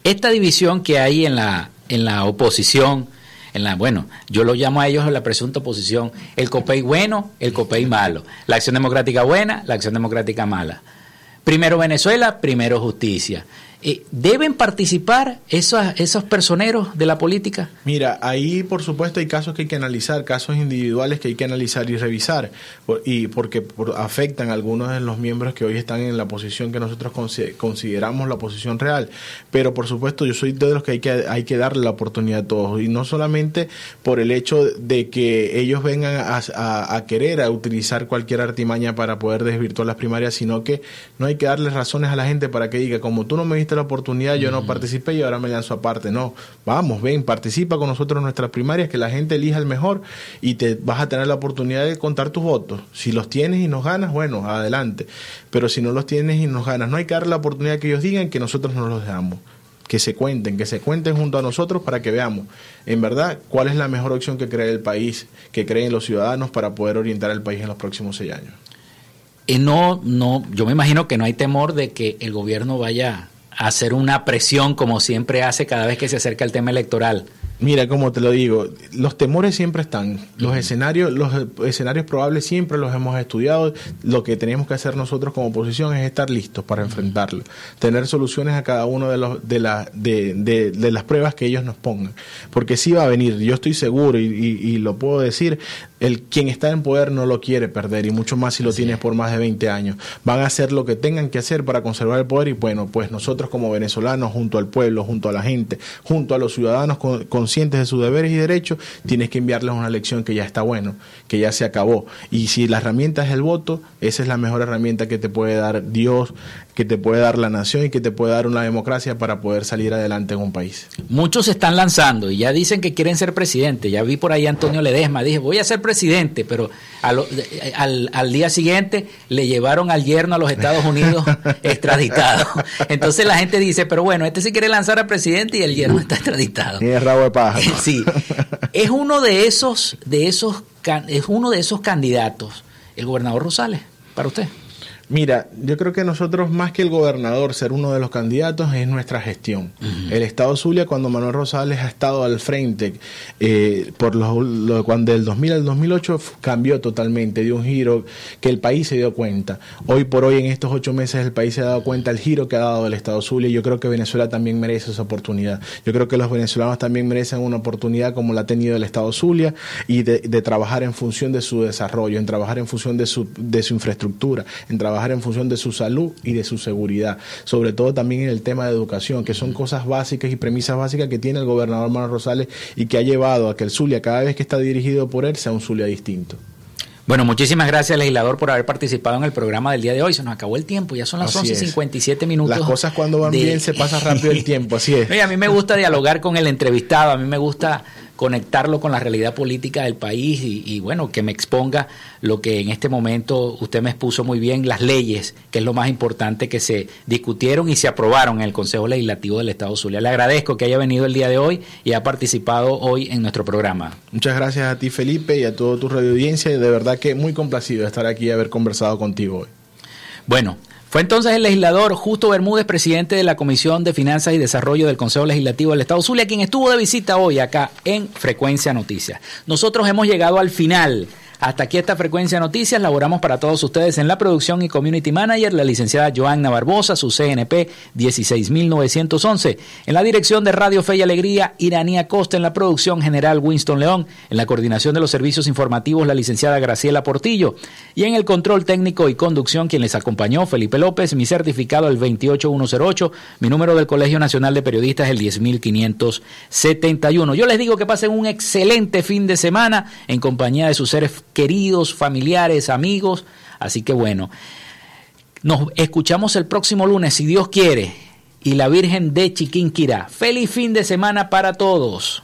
Esta división que hay en la, en la oposición, en la, bueno, yo lo llamo a ellos la presunta oposición, el COPEI bueno, el COPEI malo, la acción democrática buena, la acción democrática mala. Primero Venezuela, primero justicia. Eh, ¿Deben participar esos, esos personeros de la política? Mira, ahí por supuesto hay casos que hay que analizar, casos individuales que hay que analizar y revisar, y porque afectan a algunos de los miembros que hoy están en la posición que nosotros consideramos la posición real. Pero por supuesto yo soy de los que hay que, hay que darle la oportunidad a todos, y no solamente por el hecho de que ellos vengan a, a querer a utilizar cualquier artimaña para poder desvirtuar las primarias, sino que no hay que darle razones a la gente para que diga, como tú no me viste la oportunidad, yo no participé y ahora me lanzo aparte. No, vamos, ven, participa con nosotros en nuestras primarias, que la gente elija el mejor y te vas a tener la oportunidad de contar tus votos. Si los tienes y nos ganas, bueno, adelante. Pero si no los tienes y nos ganas, no hay que darle la oportunidad que ellos digan que nosotros no los dejamos que se cuenten, que se cuenten junto a nosotros para que veamos, en verdad, cuál es la mejor opción que cree el país, que creen los ciudadanos para poder orientar el país en los próximos seis años. Y no, no, yo me imagino que no hay temor de que el gobierno vaya hacer una presión como siempre hace cada vez que se acerca el tema electoral. Mira, como te lo digo, los temores siempre están. Los escenarios, los escenarios probables siempre los hemos estudiado. Lo que tenemos que hacer nosotros como oposición es estar listos para enfrentarlo, tener soluciones a cada uno de los de, la, de, de, las pruebas que ellos nos pongan, porque sí va a venir. Yo estoy seguro y, y, lo puedo decir. El quien está en poder no lo quiere perder y mucho más si lo tienes por más de 20 años. Van a hacer lo que tengan que hacer para conservar el poder y bueno, pues nosotros como venezolanos, junto al pueblo, junto a la gente, junto a los ciudadanos con, con conscientes de sus deberes y derechos, tienes que enviarles una lección que ya está bueno, que ya se acabó. Y si la herramienta es el voto, esa es la mejor herramienta que te puede dar Dios, que te puede dar la nación y que te puede dar una democracia para poder salir adelante en un país. Muchos se están lanzando y ya dicen que quieren ser presidente. Ya vi por ahí a Antonio Ledesma, dije, voy a ser presidente, pero al, al, día siguiente le llevaron al yerno a los Estados Unidos extraditado. Entonces la gente dice, pero bueno, este sí quiere lanzar a presidente y el yerno está extraditado. Tiene rabo de paja. sí. Es uno de esos, de esos, es uno de esos candidatos, el gobernador Rosales, para usted. Mira, yo creo que nosotros, más que el gobernador ser uno de los candidatos, es nuestra gestión. El Estado Zulia, cuando Manuel Rosales ha estado al frente, eh, por lo, cuando del 2000 al 2008 cambió totalmente, dio un giro que el país se dio cuenta. Hoy por hoy, en estos ocho meses, el país se ha dado cuenta del giro que ha dado el Estado Zulia y yo creo que Venezuela también merece esa oportunidad. Yo creo que los venezolanos también merecen una oportunidad como la ha tenido el Estado Zulia y de, de trabajar en función de su desarrollo, en trabajar en función de su, de su infraestructura, en trabajar en función de su salud y de su seguridad, sobre todo también en el tema de educación, que son cosas básicas y premisas básicas que tiene el gobernador Manuel Rosales y que ha llevado a que el Zulia, cada vez que está dirigido por él, sea un Zulia distinto. Bueno, muchísimas gracias, legislador, por haber participado en el programa del día de hoy. Se nos acabó el tiempo, ya son las 11.57 minutos. Las cosas cuando van bien se pasa rápido el tiempo, así es. a mí me gusta dialogar con el entrevistado, a mí me gusta conectarlo con la realidad política del país y, bueno, que me exponga lo que en este momento usted me expuso muy bien, las leyes, que es lo más importante que se discutieron y se aprobaron en el Consejo Legislativo del Estado Zulia. Le agradezco que haya venido el día de hoy y ha participado hoy en nuestro programa. Muchas gracias a ti, Felipe, y a toda tu radio audiencia, y de verdad que muy complacido de estar aquí y haber conversado contigo hoy. Bueno, fue entonces el legislador Justo Bermúdez, presidente de la Comisión de Finanzas y Desarrollo del Consejo Legislativo del Estado Zulia, quien estuvo de visita hoy acá en Frecuencia Noticias. Nosotros hemos llegado al final Hasta aquí esta frecuencia de noticias. Laboramos para todos ustedes en la producción y community manager, la licenciada Joanna Barbosa, su CNP 16911. En la dirección de Radio Fe y Alegría, Iranía Costa. En la producción general, Winston León. En la coordinación de los servicios informativos, la licenciada Graciela Portillo. Y en el control técnico y conducción, quien les acompañó, Felipe López. Mi certificado, el 28108. Mi número del Colegio Nacional de Periodistas, el 10571. Yo les digo que pasen un excelente fin de semana en compañía de sus seres queridos, familiares, amigos. Así que bueno, nos escuchamos el próximo lunes, si Dios quiere. Y la Virgen de Chiquinquirá. Feliz fin de semana para todos.